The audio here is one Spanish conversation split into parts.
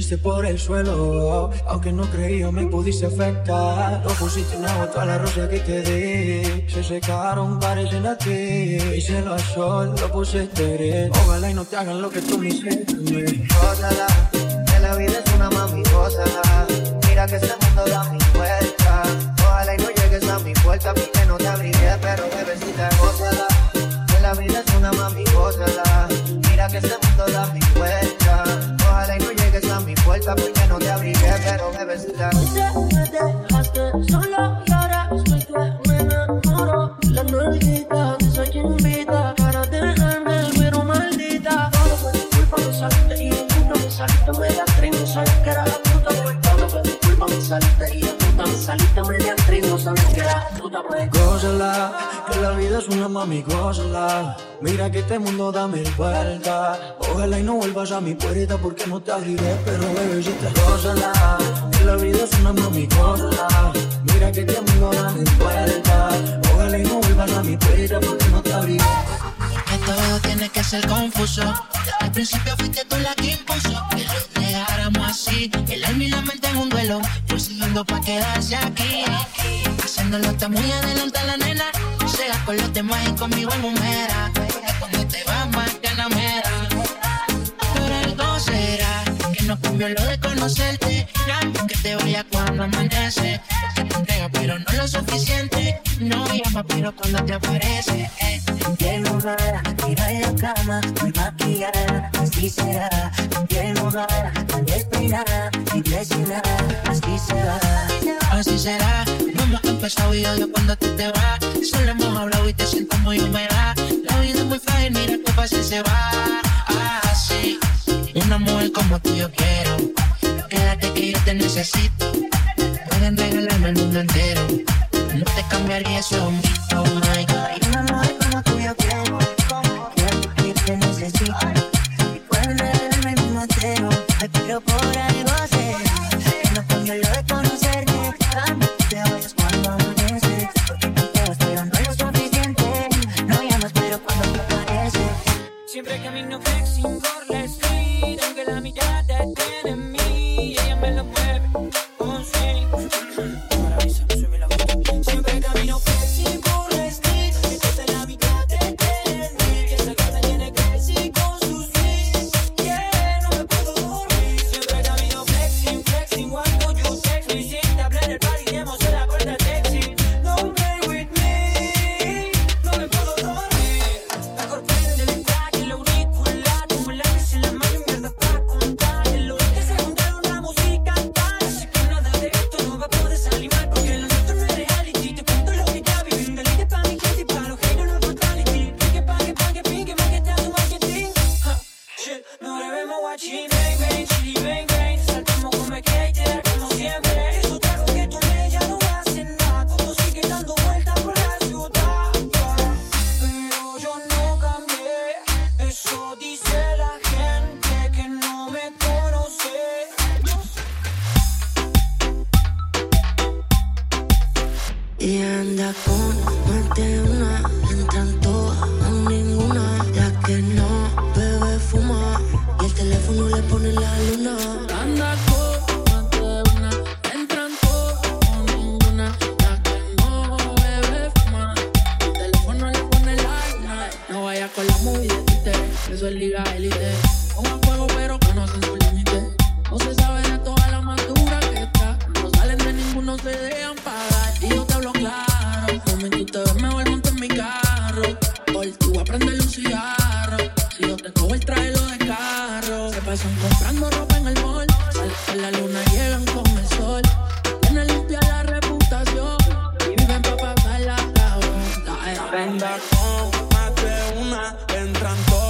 pusiste por el suelo, aunque no creía me pudiste afectar. No pusiste una gota a la rosa que te di, se secaron, parecen a ti. Y se lo sol, lo pusiste bien. Ojalá y no te hagan lo que tú me hiciste. Gózala, que la vida es una mami, gózala. Mira que puta. Gózala, que la vida es una mami, gózala. Mira que este mundo da mil vueltas. Ojalá y no vuelvas a mi puerta porque no te abriré, pero bebecita, gózala. Que la vida es una mami, gózala. Mira que este mundo da mil vueltas. Ojalá y no vuelvas a mi puerta porque no te abriré. Que todo tiene que ser confuso. Al principio fuiste tú la que impuso que lo dejáramos así. El alma y la mente en un duelo. Fue siguiendo pa' quedarse aquí. Haciéndolo está muy adelante la nena. Sea con los demás y conmigo en humera que cambió lo de conocerte. Que te vaya cuando amanece. Que te entrega, pero no lo suficiente. No llama, pero cuando te aparece. Eh. En qué lugar, tira la cama, muy maquillada, así será. En qué lugar, tan despeinada, impresionada, así será. Así será, no hemos empezado y odio cuando tú te vas. Solo hemos hablado y te siento muy húmeda. La vida es muy frágil, mira tu fácil se va. Como tú yo quiero. Quédate que yo te necesito. Pueden regalarme el mundo entero. No te cambiaría eso, oh my God. Una mujer como tú yo quiero. Quiero que te necesito. Pueden regalarme el mundo entero. Pero por Y anda con más de una, entran todas, con ninguna. La que no bebe, fuma, y el teléfono le pone la luna. Anda con más de una, entran todas, con ninguna. La que no bebe, fuma, y el teléfono le pone la luna. No vaya con la movida, eso es liga élite. Anda con más de una, entran todas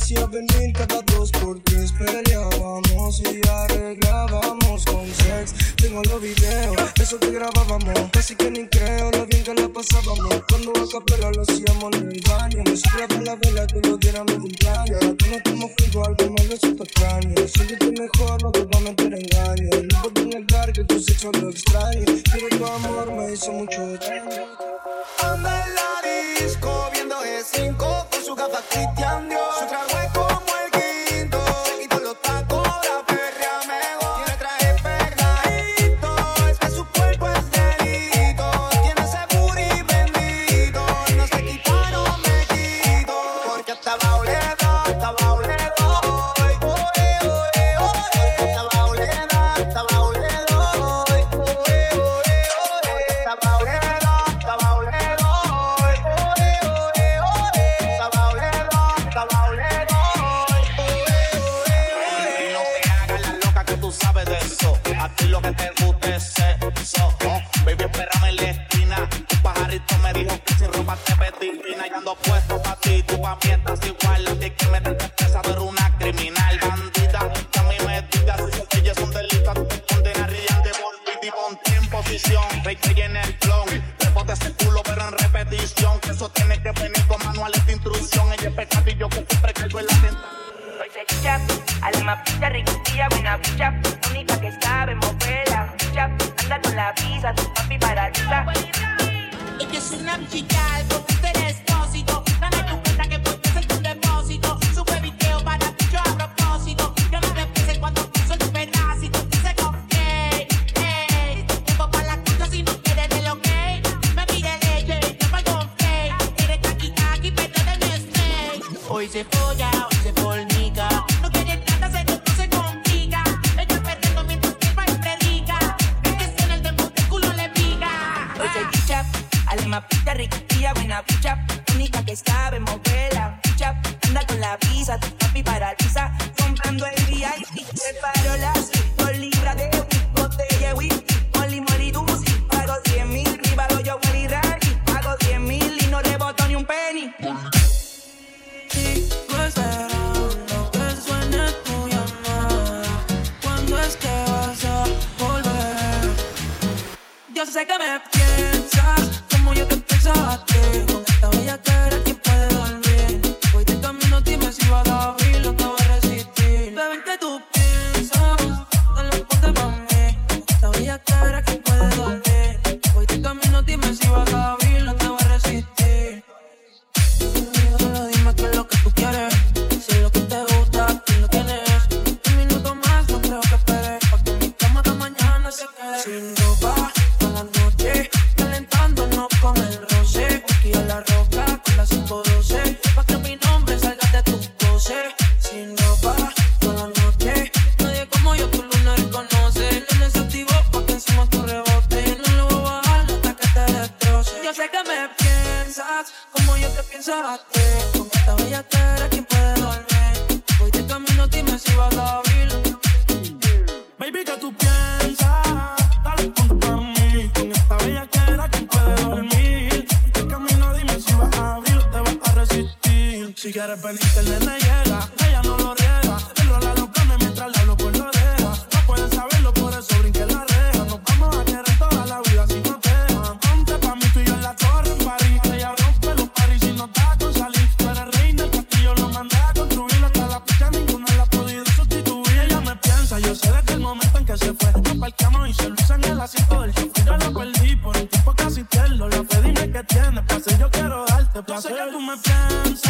hacía venir cada dos por tres. Peleábamos y arreglábamos con sex. Tengo los videos, eso que grabábamos. Casi que ni creo lo bien que la pasábamos. Cuando a capela lo hacíamos en el baño. Me soplaba la vela que lo diera mi cumpleaños. Ahora tú no tomo fuego, algo me resulta extraño. Siéntete mejor, no te voy a meter engaño. No puedo negar que tu sexo lo extraño. Pero tu amor me hizo mucho daño. Anda en la disco viendo E5 con su gafa Cristian Dior. Su trago alma pizza, riquilla, buena bicha, única que sabe mover la ficha, anda con la visa, tu papi paraliza. Ella es una chica, algo que alma pizza, riquilla, buena bicha, única que sabe mover la ficha, anda con la visa, tu papi paraliza, comprando el separo las dos libras de botella whisky, dulce, pago 100 mil, privado yo Willy Randy, pago 10 mil y no reboto ni un penny. Que de camino, dime si vas a abrir o te voy a Con esta bella cara, ¿quién puede dormir? Voy de camino, dime si vas a abrir. Baby, que tú piensas? Dale ponte pa' mí. Con esta bella cara, ¿quién puede dormir? De camino, dime si vas a abrir te vas a Si quieres venirte, el nene llega. Ella no lo riega. Enrola los planes mientras le hablo por qué tienes,